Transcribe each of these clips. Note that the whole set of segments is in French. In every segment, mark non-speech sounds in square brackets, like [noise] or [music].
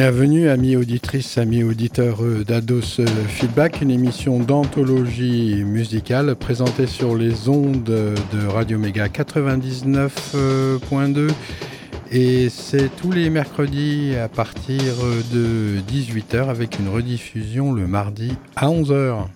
Bienvenue, amis auditrices, amis auditeurs d'Ados Feedback, une émission d'anthologie musicale présentée sur les ondes de Radio Méga 99.2 et c'est tous les mercredis à partir de 18h avec une rediffusion le mardi à 11h.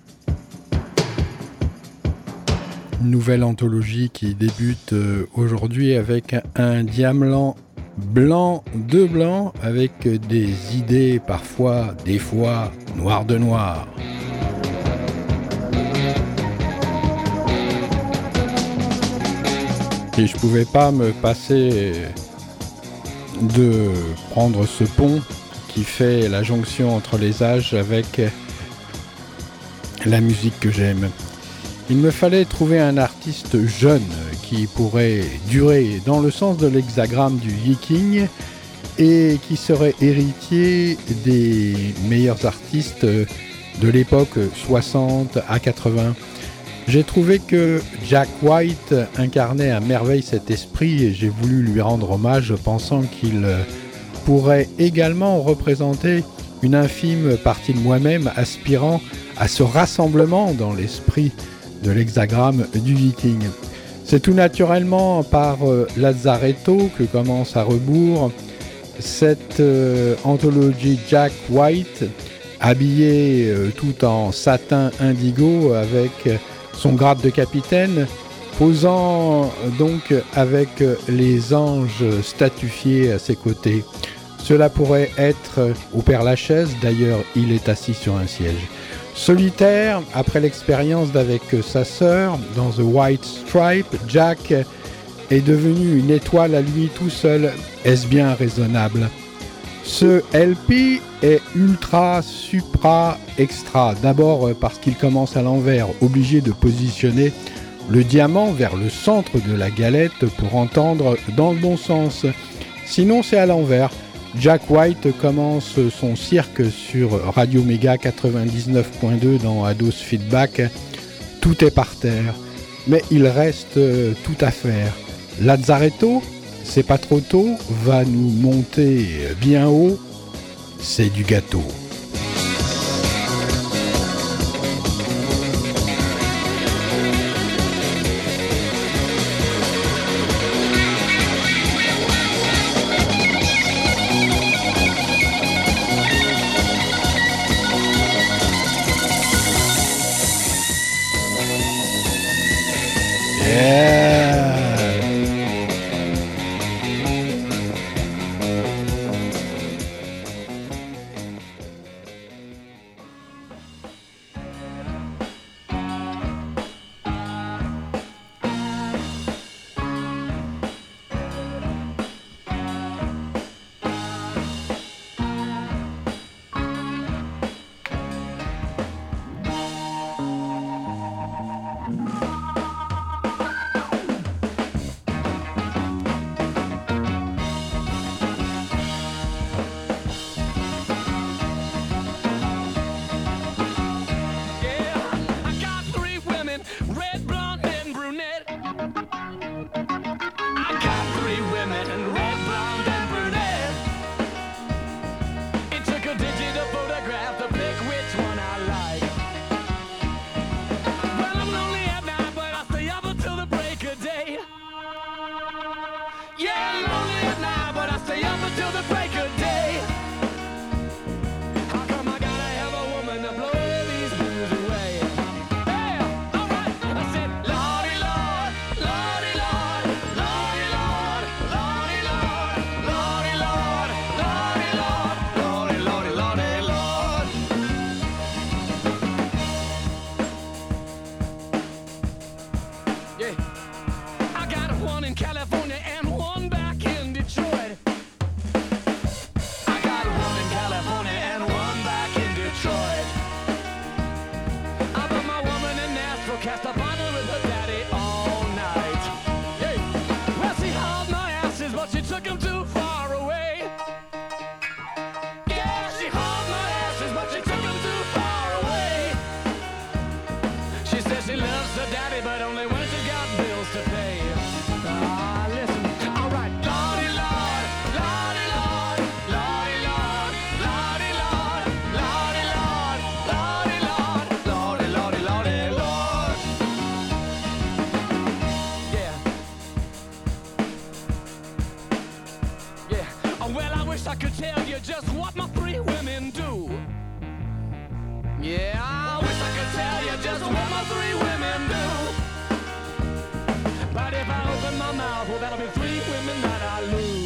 Nouvelle anthologie qui débute aujourd'hui avec un diamant blanc de blanc avec des idées parfois, des fois, noir de noir. Et je pouvais pas me passer de prendre ce pont qui fait la jonction entre les âges avec la musique que j'aime. Il me fallait trouver un artiste jeune qui pourrait durer dans le sens de l'hexagramme du viking et qui serait héritier des meilleurs artistes de l'époque 60 à 80. J'ai trouvé que Jack White incarnait à merveille cet esprit et j'ai voulu lui rendre hommage pensant qu'il pourrait également représenter une infime partie de moi-même aspirant à ce rassemblement dans l'esprit de l'hexagramme du viking. C'est tout naturellement par euh, Lazzaretto que commence à rebours cette euh, anthologie Jack White, habillé euh, tout en satin indigo avec son grade de capitaine, posant donc avec les anges statufiés à ses côtés. Cela pourrait être au Père Lachaise, d'ailleurs il est assis sur un siège. Solitaire, après l'expérience d'avec sa sœur dans The White Stripe, Jack est devenu une étoile à lui tout seul. Est-ce bien raisonnable? Ce LP est ultra, supra, extra. D'abord parce qu'il commence à l'envers, obligé de positionner le diamant vers le centre de la galette pour entendre dans le bon sens. Sinon c'est à l'envers. Jack White commence son cirque sur Radio Mega 99.2 dans Ados Feedback. Tout est par terre, mais il reste tout à faire. Lazzaretto, c'est pas trop tôt, va nous monter bien haut. C'est du gâteau. Just what my three women do. But if I open my mouth, well, that'll be three women that I lose.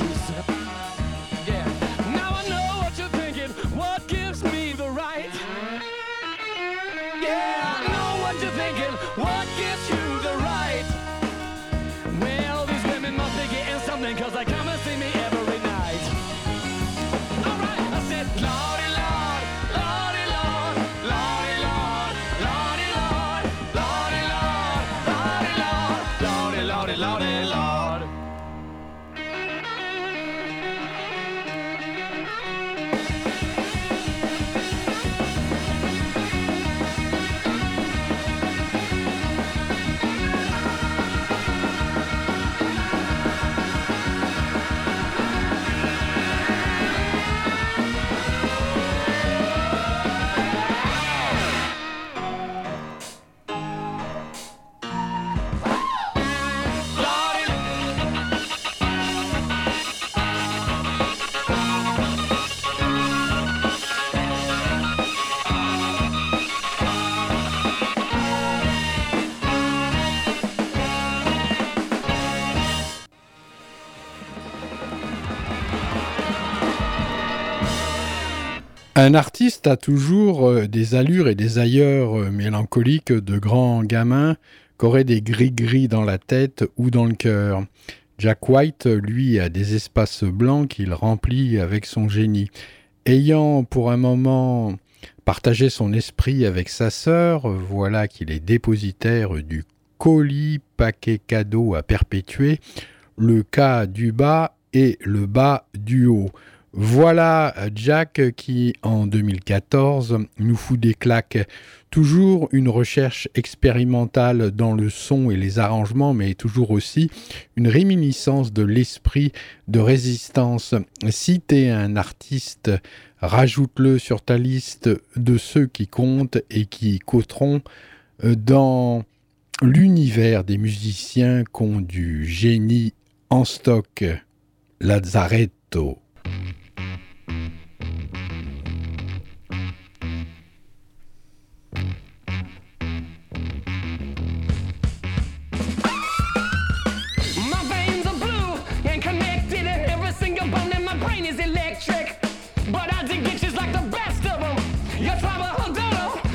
Un artiste a toujours euh, des allures et des ailleurs euh, mélancoliques de grands gamins qu'auraient des gris-gris dans la tête ou dans le cœur. Jack White, lui, a des espaces blancs qu'il remplit avec son génie. Ayant pour un moment partagé son esprit avec sa sœur, voilà qu'il est dépositaire du colis paquet cadeau à perpétuer, le cas du bas et le bas du haut. Voilà Jack qui, en 2014, nous fout des claques. Toujours une recherche expérimentale dans le son et les arrangements, mais toujours aussi une réminiscence de l'esprit de résistance. Si t'es un artiste, rajoute-le sur ta liste de ceux qui comptent et qui coteront dans l'univers des musiciens qui ont du génie en stock. Lazzaretto. And every single bone in my brain is electric. But I dig bitches like the best of them. You try to oh, hold.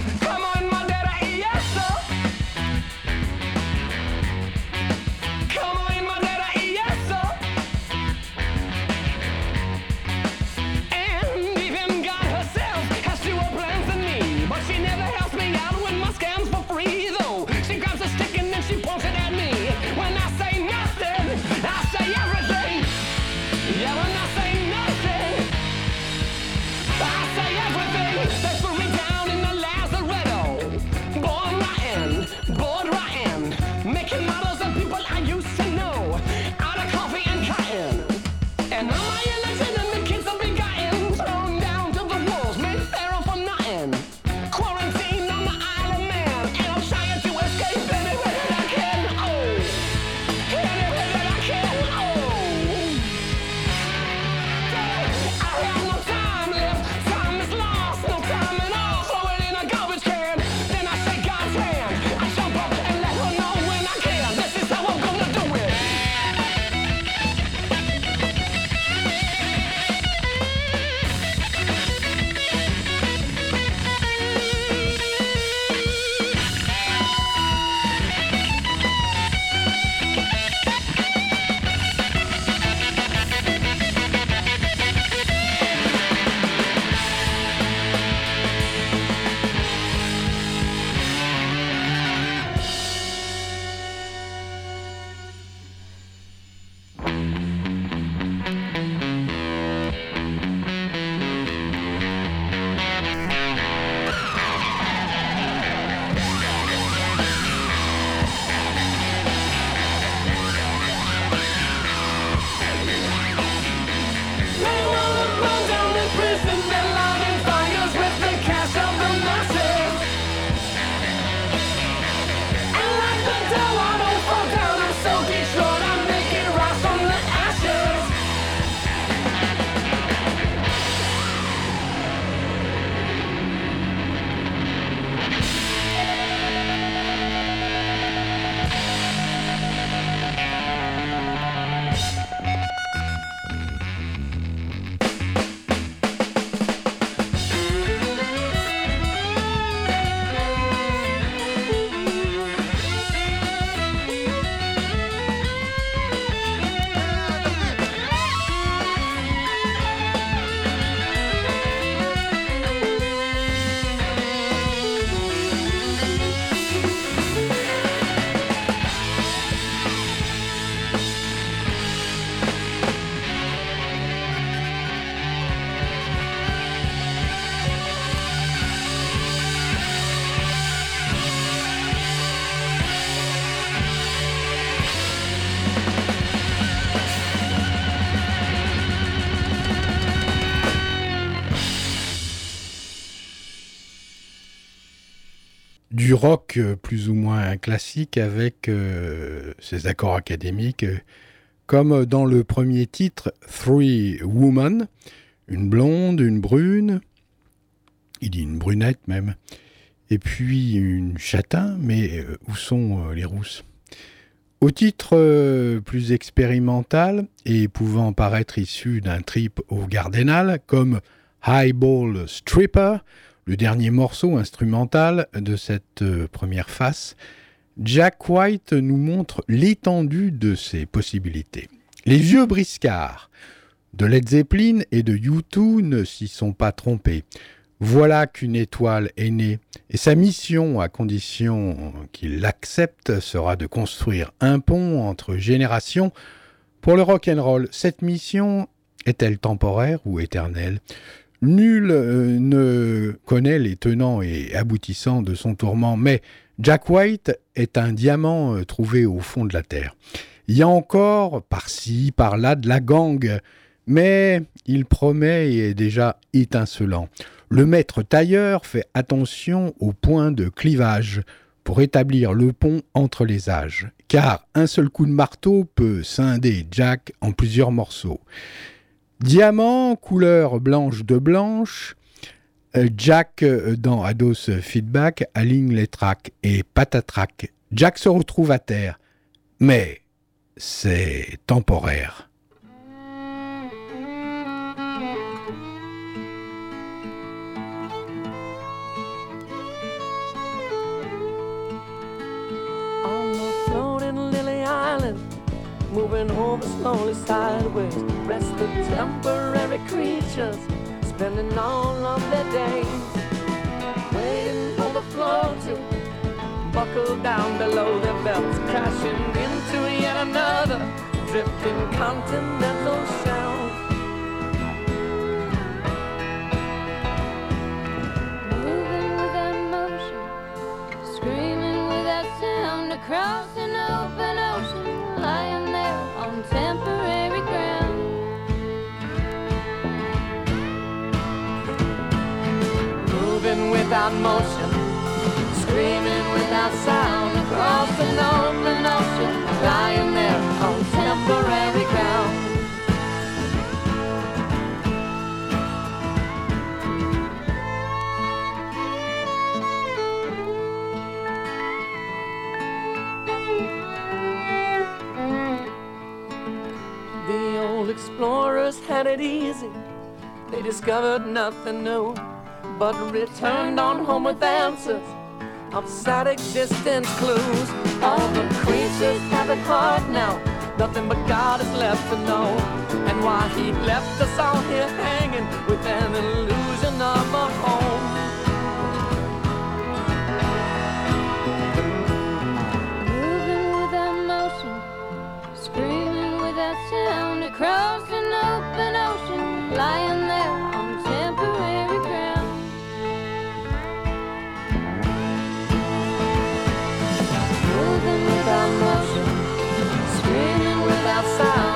Euh, plus ou moins classique avec euh, ses accords académiques, euh, comme dans le premier titre, Three Women, une blonde, une brune, il dit une brunette même, et puis une châtain, mais où sont les rousses? Au titre plus expérimental et pouvant paraître issu d'un trip au Gardenal, comme Highball Stripper, le dernier morceau instrumental de cette euh, première face, Jack White nous montre l'étendue de ses possibilités. Les vieux briscards de Led Zeppelin et de U2 ne s'y sont pas trompés. Voilà qu'une étoile est née, et sa mission, à condition qu'il l'accepte, sera de construire un pont entre générations pour le rock roll. Cette mission est-elle temporaire ou éternelle? Nul euh, ne connaît les tenants et aboutissants de son tourment, mais Jack White est un diamant euh, trouvé au fond de la terre. Il y a encore par-ci, par-là de la gang, mais il promet et est déjà étincelant. Le maître tailleur fait attention au point de clivage pour établir le pont entre les âges, car un seul coup de marteau peut scinder Jack en plusieurs morceaux. Diamant, couleur blanche de blanche. Euh, Jack, euh, dans Ados Feedback, aligne les tracks et patatrac. Jack se retrouve à terre. Mais c'est temporaire. Moving over slowly sideways. Rest the temporary creatures, spending all of their days waiting for the floor to buckle down below their belts, crashing into yet another drifting continental shelf. Moving without motion, screaming without sound across without motion, screaming without sound across an open ocean, lying there on temporary ground. The old explorers had it easy. They discovered nothing new, but returned on home with answers of sad existence clues. All the creatures have it hard now. Nothing but God is left to know. And why He left us all here hanging with an illusion about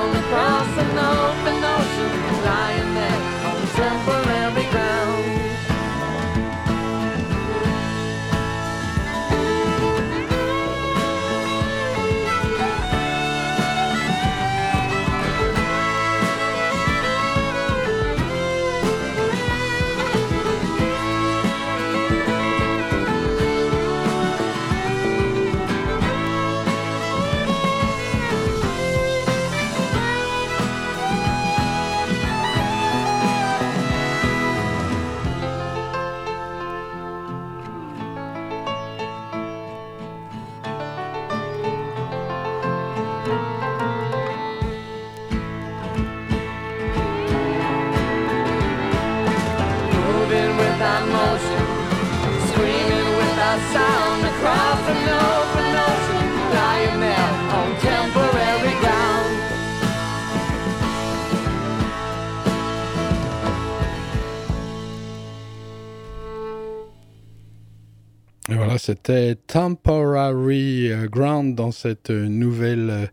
c'était Temporary Ground dans cette nouvelle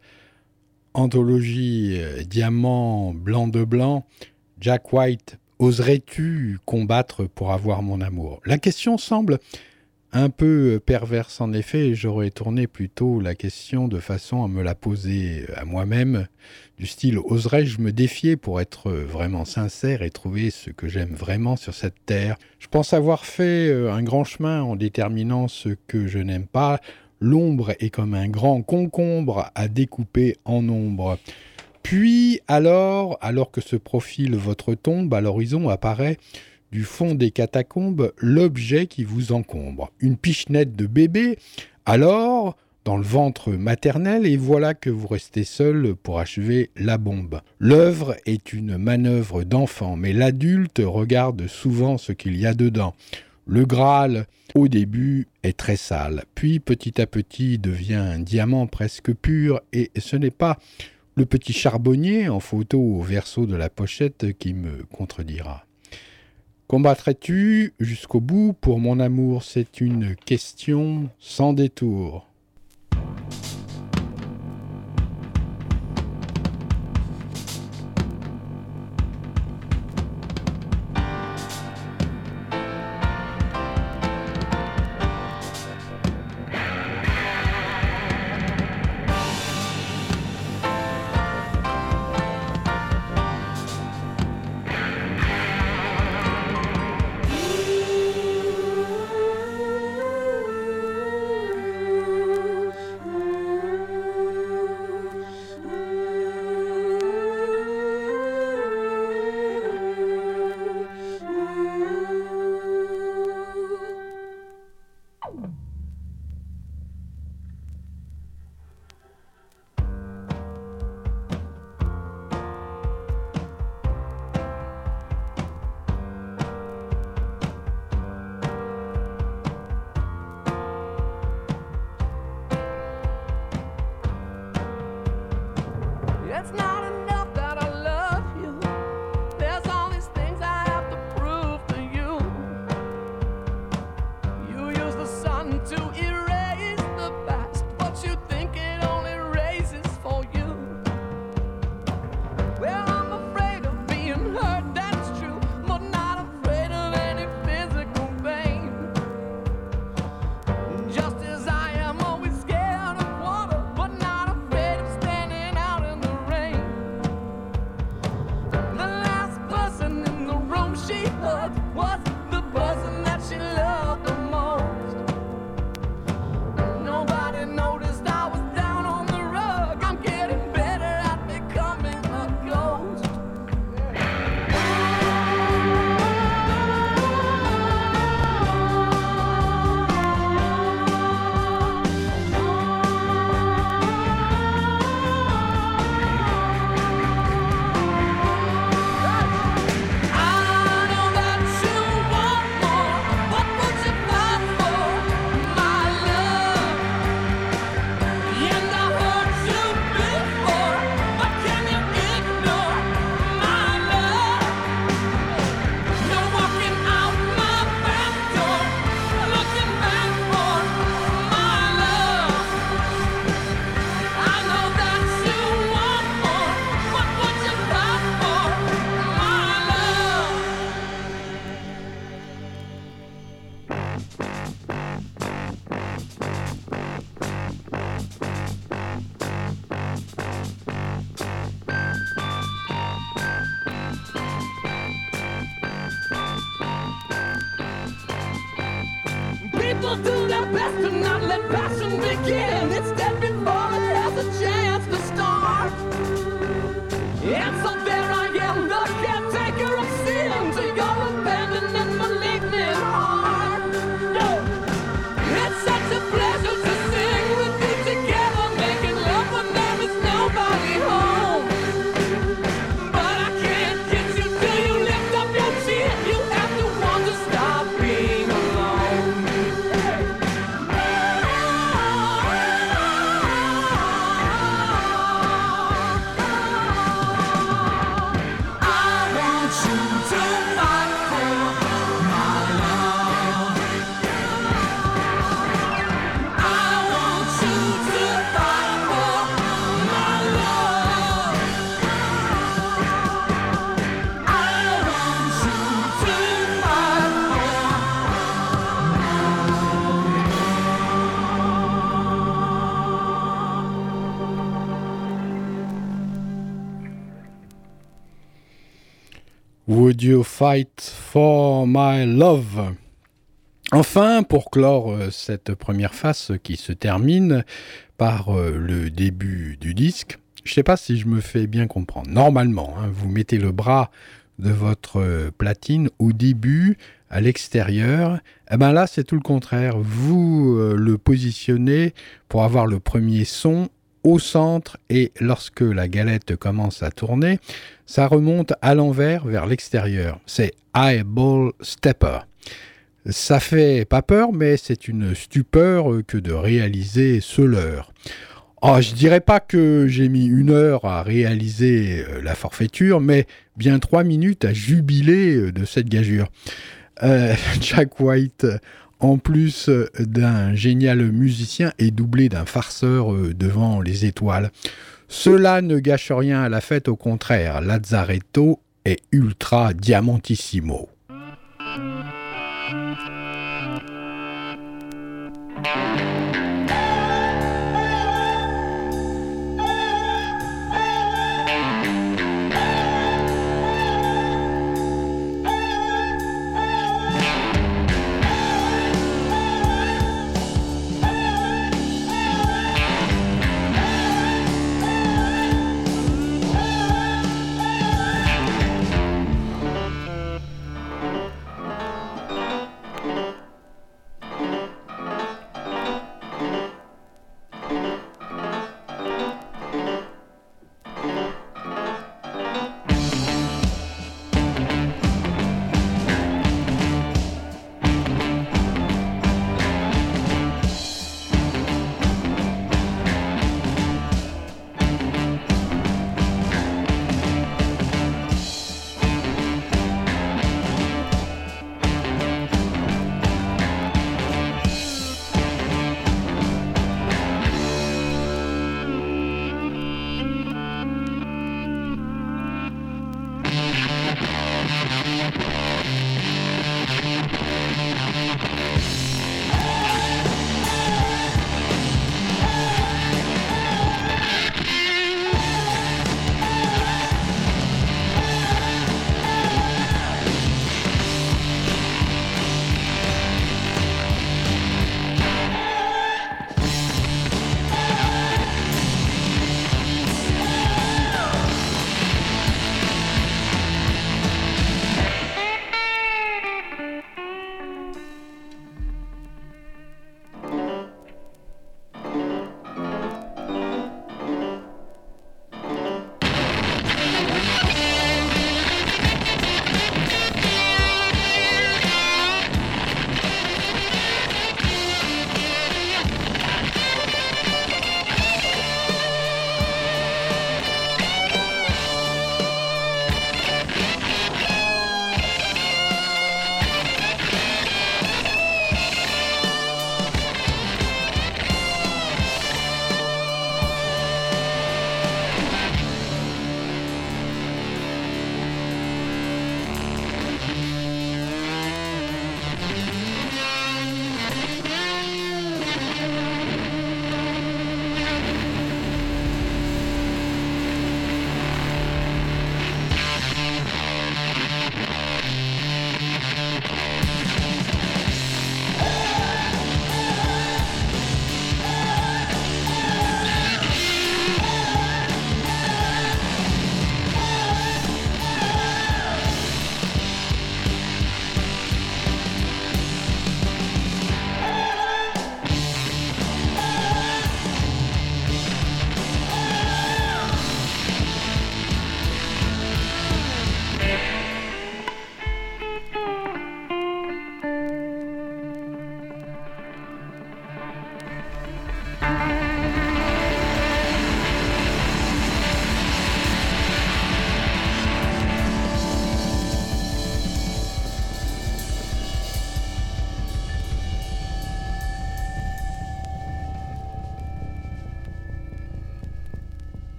anthologie euh, Diamant blanc de blanc. Jack White, oserais-tu combattre pour avoir mon amour? La question semble Un peu perverse en effet, j'aurais tourné plutôt la question de façon à me la poser à moi-même, du style oserais-je me défier pour être vraiment sincère et trouver ce que j'aime vraiment sur cette terre? Je pense avoir fait euh, un grand chemin en déterminant ce que je n'aime pas. L'ombre est comme un grand concombre à découper en ombre. Puis alors, alors que se profile votre tombe, à l'horizon apparaît du fond des catacombes l'objet qui vous encombre. Une pichenette de bébé, alors dans le ventre maternel, et voilà que vous restez seul pour achever la bombe. L'œuvre est une manœuvre d'enfant, mais l'adulte regarde souvent ce qu'il y a dedans. Le Graal, au début, est très sale, puis petit à petit devient un diamant presque pur, et ce n'est pas le petit charbonnier en photo au verso de la pochette qui me contredira. Combattrais-tu jusqu'au bout? Pour mon amour C'est une question sans détour. that passion begin. It's dead before it has a chance. Would You Fight for My Love? Enfin, pour clore euh, cette première face qui se termine par euh, le début du disque, je ne sais pas si je me fais bien comprendre. Normalement, hein, vous mettez le bras de votre euh, platine au début, à l'extérieur. Eh ben là, c'est tout le contraire. Vous le positionnez pour avoir le premier son au centre et lorsque la galette commence à tourner, ça remonte à l'envers vers l'extérieur. C'est Eyeball Stepper. Ça fait pas peur, mais c'est une stupeur que de réaliser ce leurre. Oh, je dirais pas que j'ai mis une heure à réaliser euh, la forfaiture, mais bien trois minutes à jubiler euh, de cette gageure. Euh, [laughs] Jack White en plus euh, d'un génial musicien et doublé d'un farceur euh, devant les étoiles. Cela ne gâche rien à la fête, au contraire, Lazzaretto est ultra diamantissimo.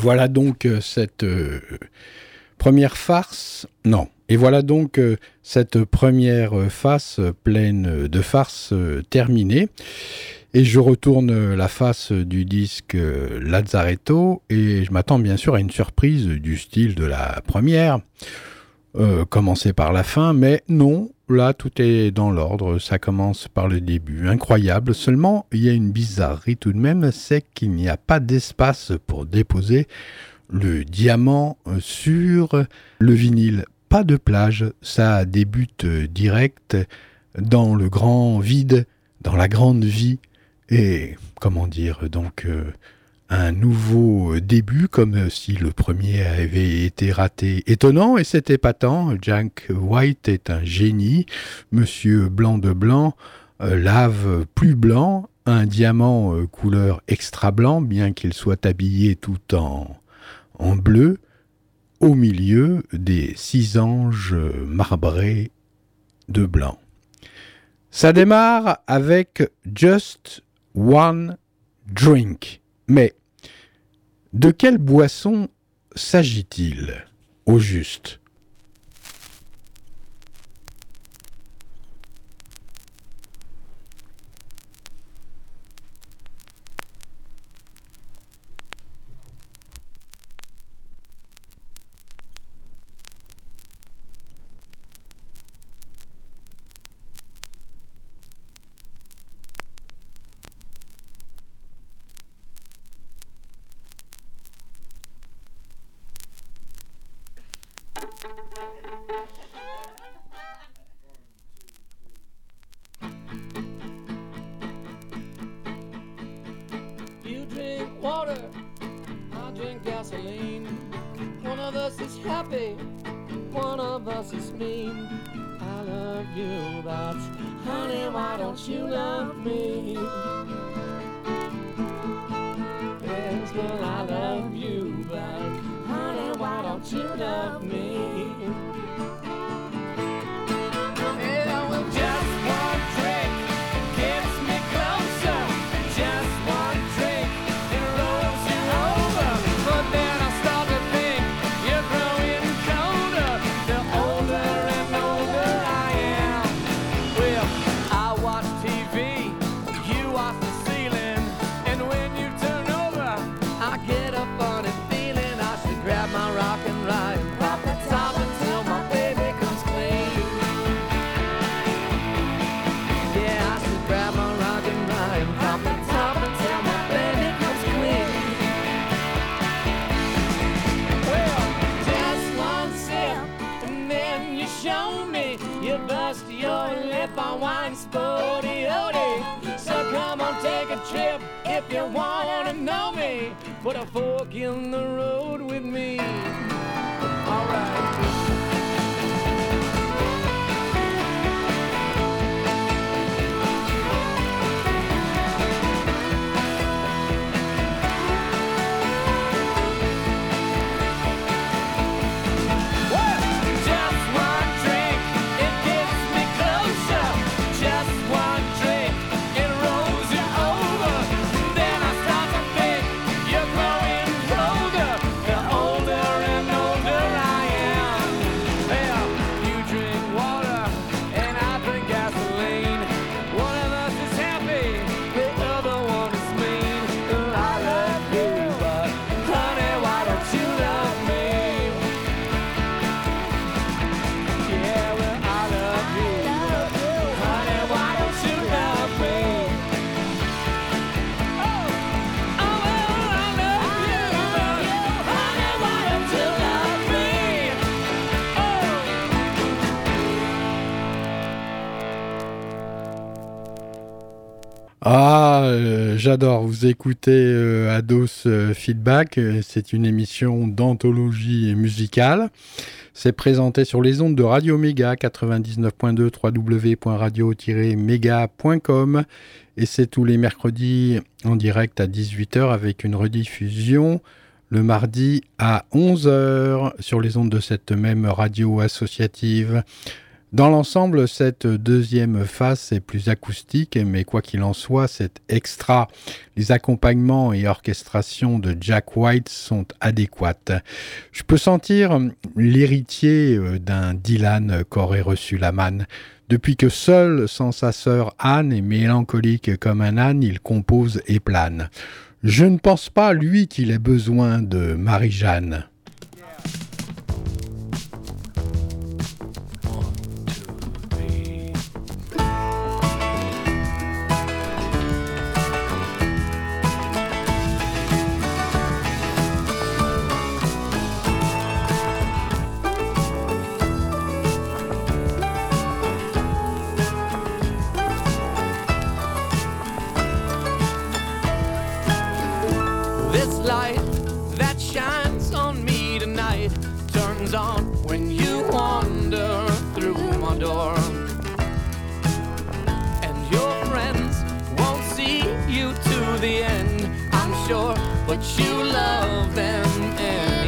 Voilà donc euh, cette euh, première farce. Non. Et voilà donc euh, cette première face pleine de farces terminée. Et je retourne la face du disque Lazzaretto et je m'attends bien sûr à une surprise du style de la première. Euh, commencer par la fin, mais non, là tout est dans l'ordre, ça commence par le début. Incroyable, seulement il y a une bizarrerie tout de même, c'est qu'il n'y a pas d'espace pour déposer le diamant euh, sur le vinyle. Pas de plage, ça débute direct dans le grand vide, dans la grande vie, et comment dire, donc euh, un nouveau début, comme si le premier avait été raté. Étonnant, et c'est épatant, Jack White est un génie, Monsieur Blanc de Blanc euh, lave plus blanc, un diamant euh, couleur extra blanc, bien qu'il soit habillé tout en, en bleu, au milieu des six anges marbrés de blanc. Ça démarre avec Just One Drink. Mais de quelle boisson s'agit-il au juste? out you love me? Put a fork in the road with me. All right. J'adore. Vous écoutez euh, Ados euh, Feedback. Euh, c'est une émission d'anthologie musicale. C'est présenté sur les ondes de Radio Méga 99.2 www.radio-méga.com et c'est tous les mercredis en direct à 18h avec une rediffusion le mardi à 11h sur les ondes de cette même radio associative. Dans l'ensemble, cette deuxième phase est plus acoustique, mais quoi qu'il en soit, c'est extra. Les accompagnements et orchestrations de Jack White sont adéquates. Je peux sentir l'héritier euh, d'un Dylan qu'aurait reçu la manne. Depuis que seul, sans sa sœur Anne, est mélancolique comme un âne, il compose et plane. Je ne pense pas, lui, qu'il ait besoin de Marie-Jeanne. turns on when you wander through my door. And your friends won't see you to the end, I'm sure, but you love them.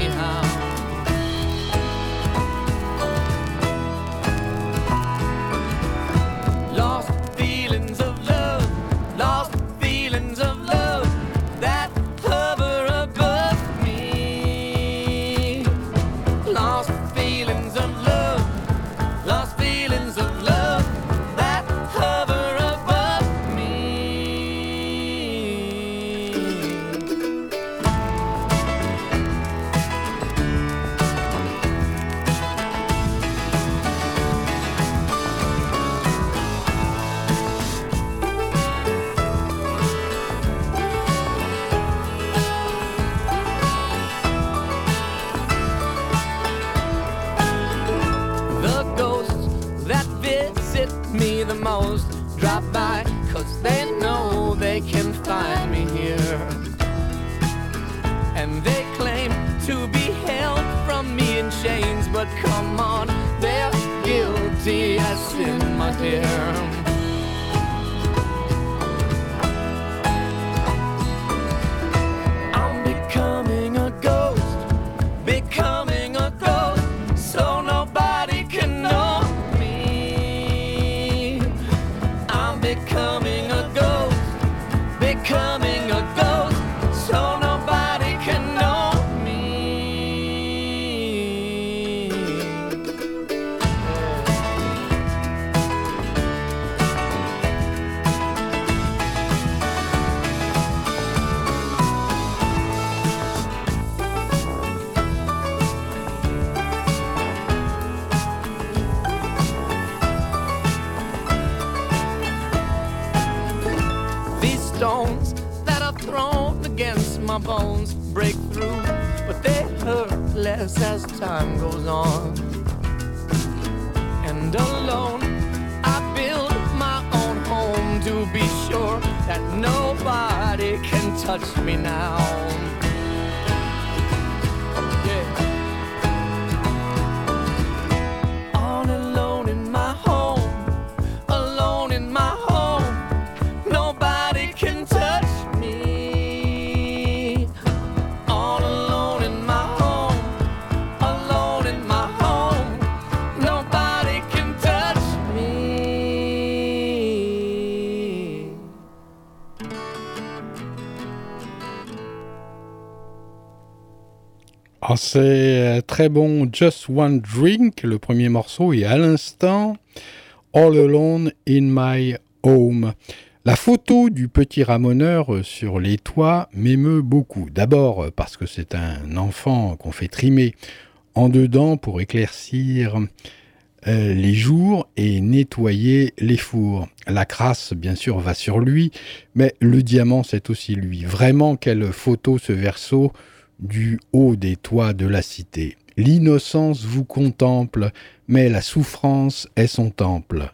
C'est euh, très bon Just One Drink, le premier morceau, et à l'instant All Alone in My Home. La photo du petit ramoneur sur les toits m'émeut beaucoup. D'abord parce que c'est un enfant qu'on fait trimer en dedans pour éclaircir euh, les jours et nettoyer les fours. La crasse, bien sûr, va sur lui, mais le diamant, c'est aussi lui. Vraiment, quelle photo ce verso du haut des toits de la cité. L'innocence vous contemple, mais la souffrance est son temple.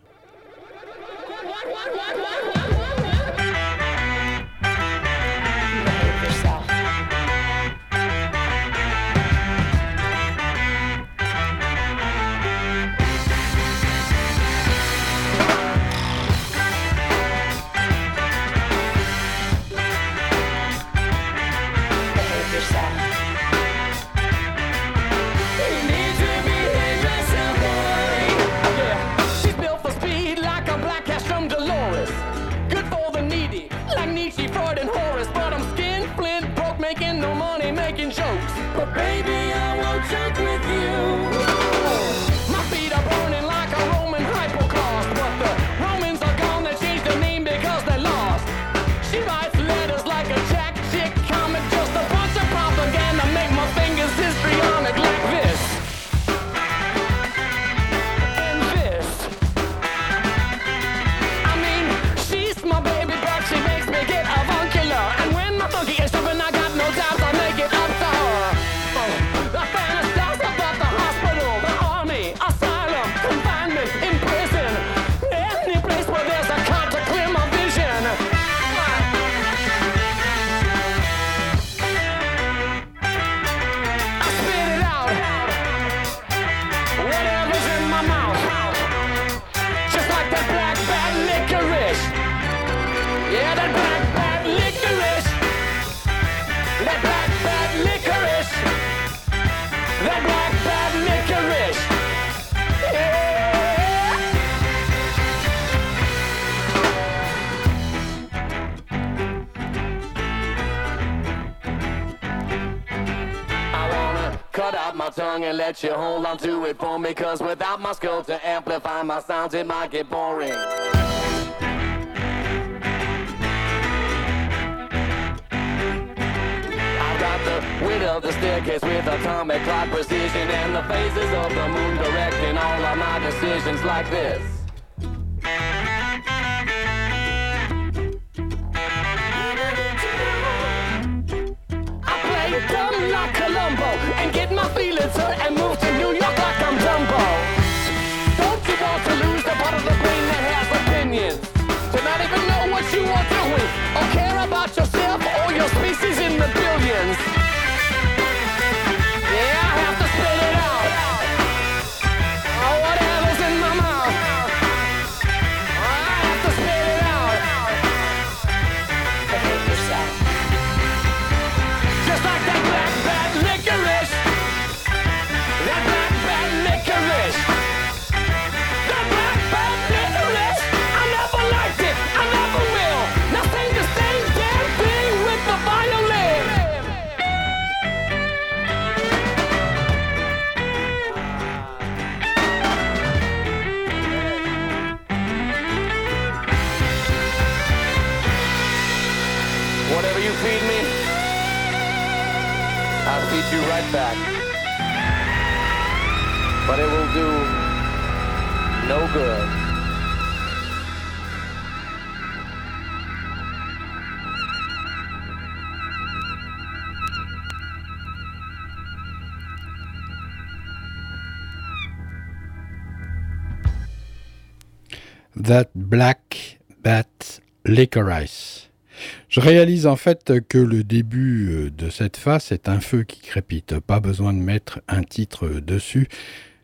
And let you hold on to it for me Cause without my skull to amplify my sounds it might get boring. Width of the staircase with atomic clock precision And the phases of the moon directing all of my decisions like this. I play dumb like Columbo my feelings hurt and move I'll feed you right back. But it will do no good. That Black Bat Licorice. Je réalise en fait que le début euh, de cette face est un feu qui crépite. Pas besoin de mettre un titre dessus.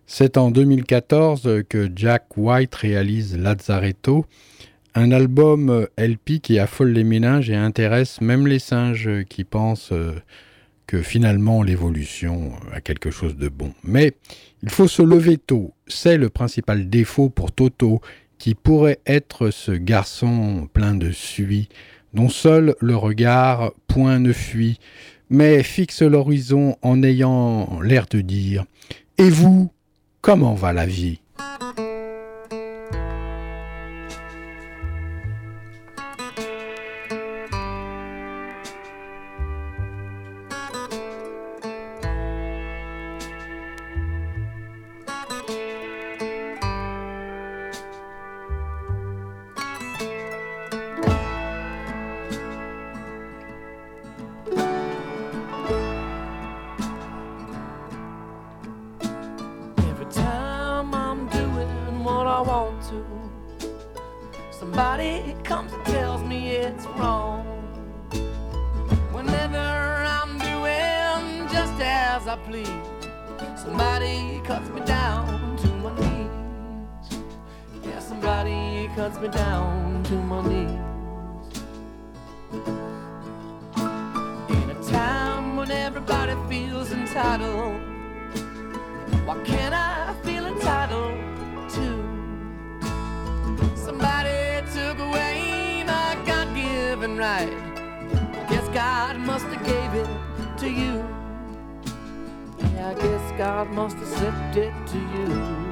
C'est en 2014 que Jack White réalise Lazzaretto, un album euh, LP qui affole les méninges et intéresse même les singes qui pensent euh, que finalement l'évolution a quelque chose de bon. Mais il faut se lever tôt. C'est le principal défaut pour Toto, qui pourrait être ce garçon plein de suie, dont seul le regard point ne fuit, mais fixe l'horizon en ayant l'air de dire Et vous, comment va la vie? I please, somebody cuts me down to my knees. Yeah, somebody cuts me down to my knees. In a time when everybody feels entitled. Why can't I feel entitled to? Somebody took away my God-given right. I guess God must have gave it I guess God must have sent it to you.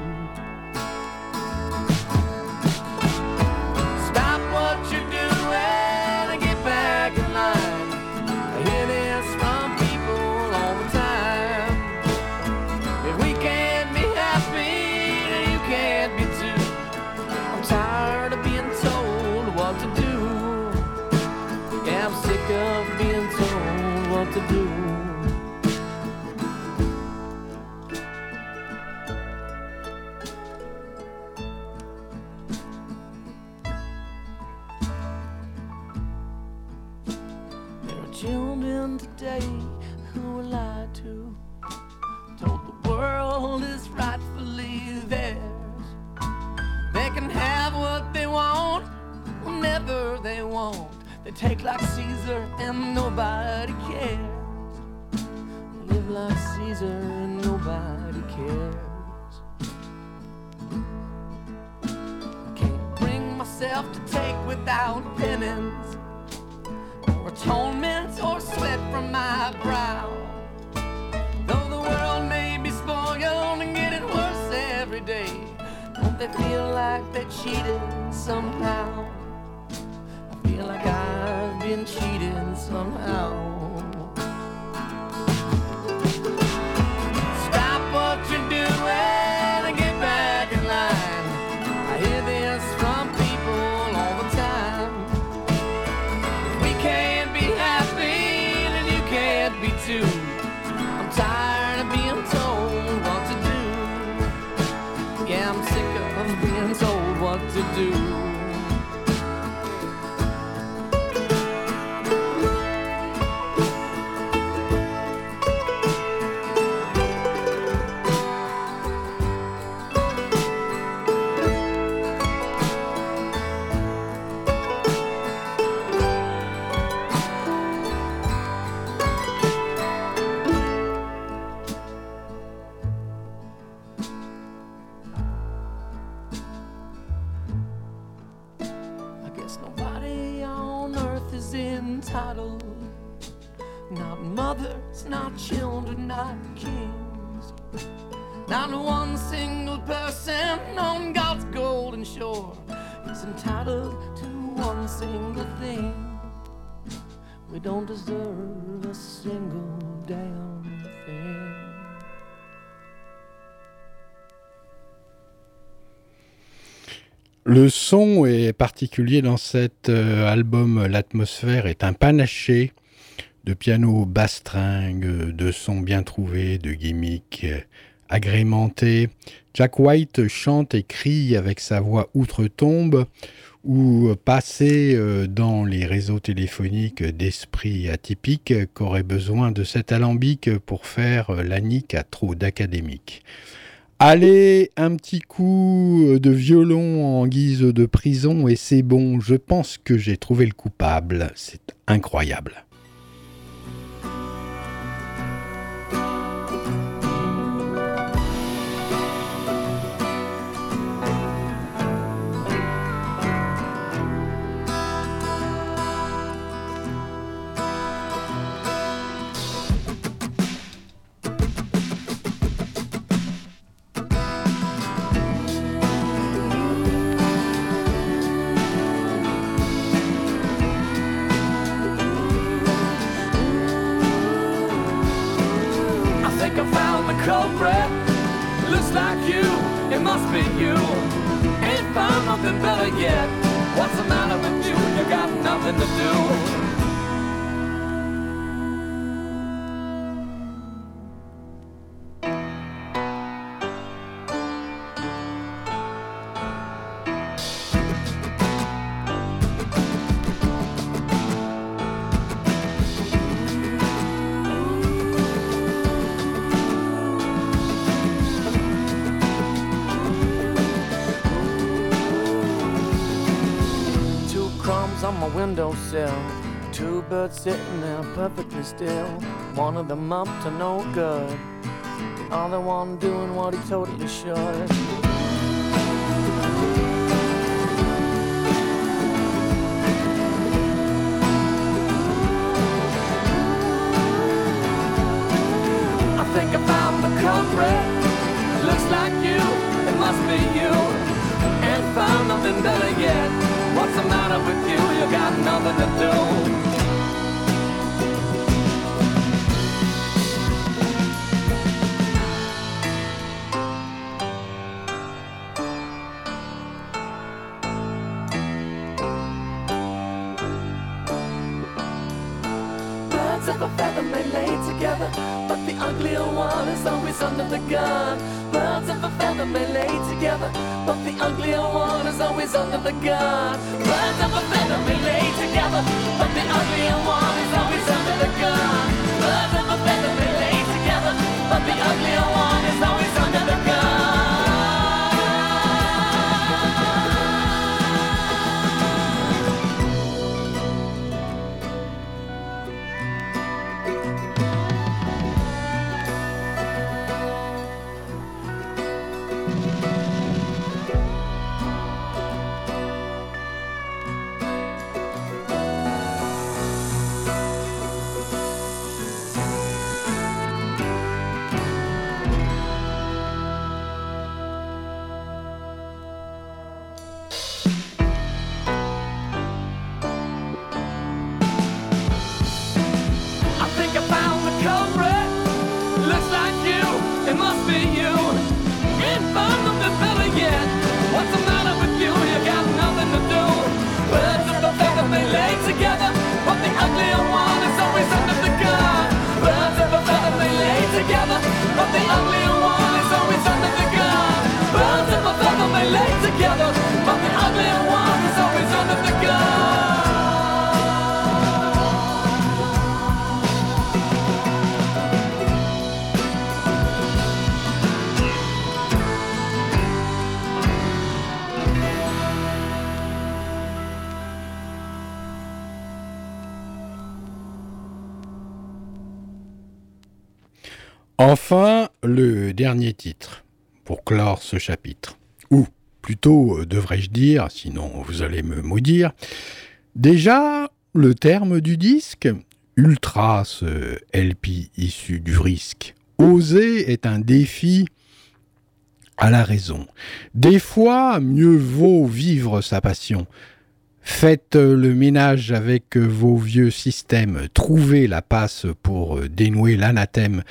They take like Caesar and nobody cares. They live like Caesar and nobody cares. I can't bring myself to take without penance or atonement or sweat from my brow. Though the world may be spoiled and getting worse every day, don't they feel like they cheated somehow? Been cheated somehow. Don't deserve a single damn thing. Le son est particulier dans cet euh, album. L'atmosphère est un panaché de piano bastringue, de sons bien trouvés, de gimmicks euh, agrémentés. Jack White chante et crie avec sa voix outre-tombe ou passé euh, dans les réseaux téléphoniques d'esprits atypiques qu'aurait besoin de cet alambic pour faire euh, la nique à trop d'académiques. Allez, un petit coup de violon en guise de prison et c'est bon, je pense que j'ai trouvé le coupable. C'est incroyable. Found nothing better yet. What's the matter my windowsill. Two birds sitting there perfectly still. One of them up to no good. The Other one doing what he totally should. I think I found the red. Looks like you, it must be you. And found nothing better yet. What's the matter with you? You got nothing to do. Birds of a feather may lay together, but the uglier one is always under the gun. Birds of a feather may lay together, but the uglier one is always under the gun. Birds of a feather may lay together, but the uglier one is always under the gun. Birds of a feather may lay together, but the uglier Enfin, le dernier titre, pour clore ce chapitre. Ou plutôt, euh, devrais-je dire, sinon vous allez me maudire, déjà, le terme du disque, ultra ce LP issu du risque. Oser est un défi à la raison. Des fois, mieux vaut vivre sa passion. Faites le ménage avec vos vieux systèmes, trouvez la passe pour dénouer l'anathème.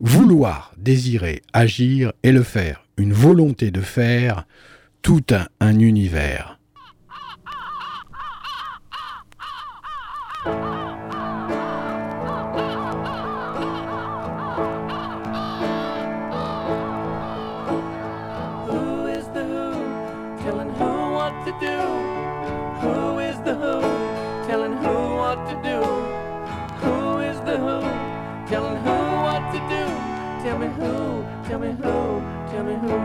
Vouloir, désirer, agir et le faire, une volonté de faire, tout un, un univers. To do? Tell me who, tell me who, tell me who.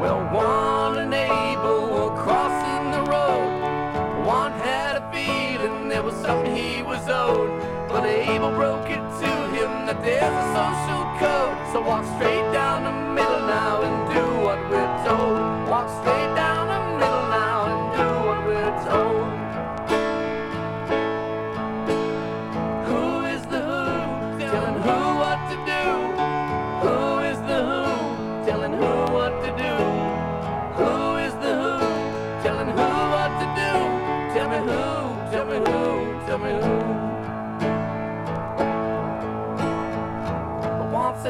Well, one and Abel were crossing the road. One had a feeling there was something he was owed. But Abel broke it to him that there's a social code. So walk straight down the middle now and do what we're told.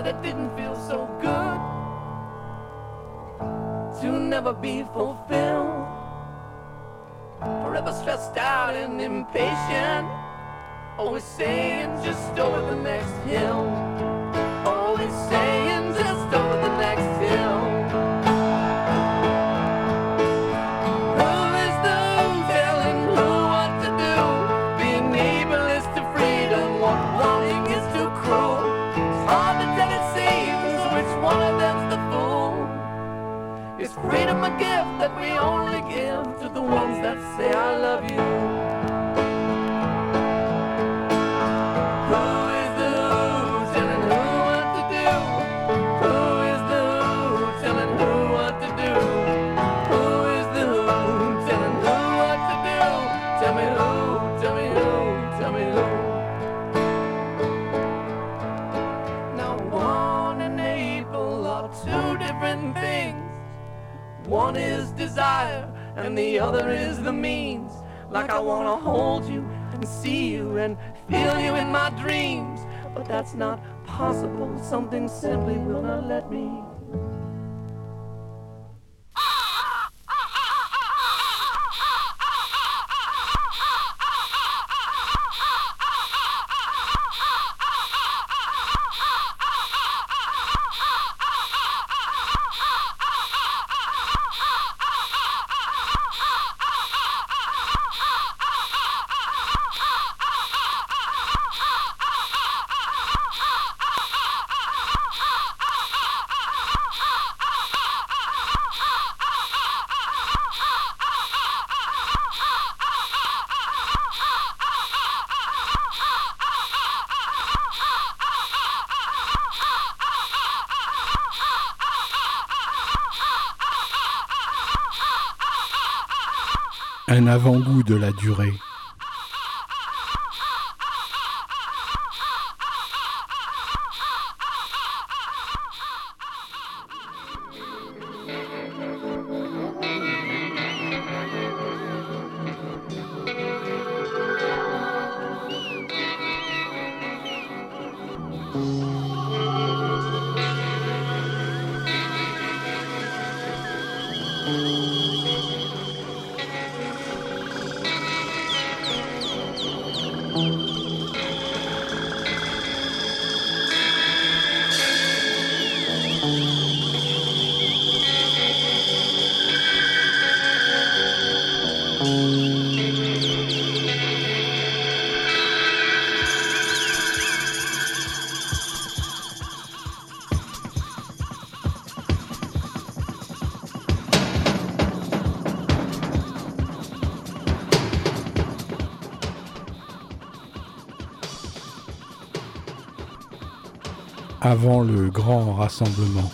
It didn't feel so good to never be fulfilled. Forever stressed out and impatient. Always saying just over the next hill. Always saying just over the next hill. A gift that we only give to the ones that say I love you? Desire, and the other is the means. Like I wanna hold you and see you and feel you in my dreams, but that's not possible. Something simply will not let me. Un avant-goût de la durée. Avant le grand rassemblement.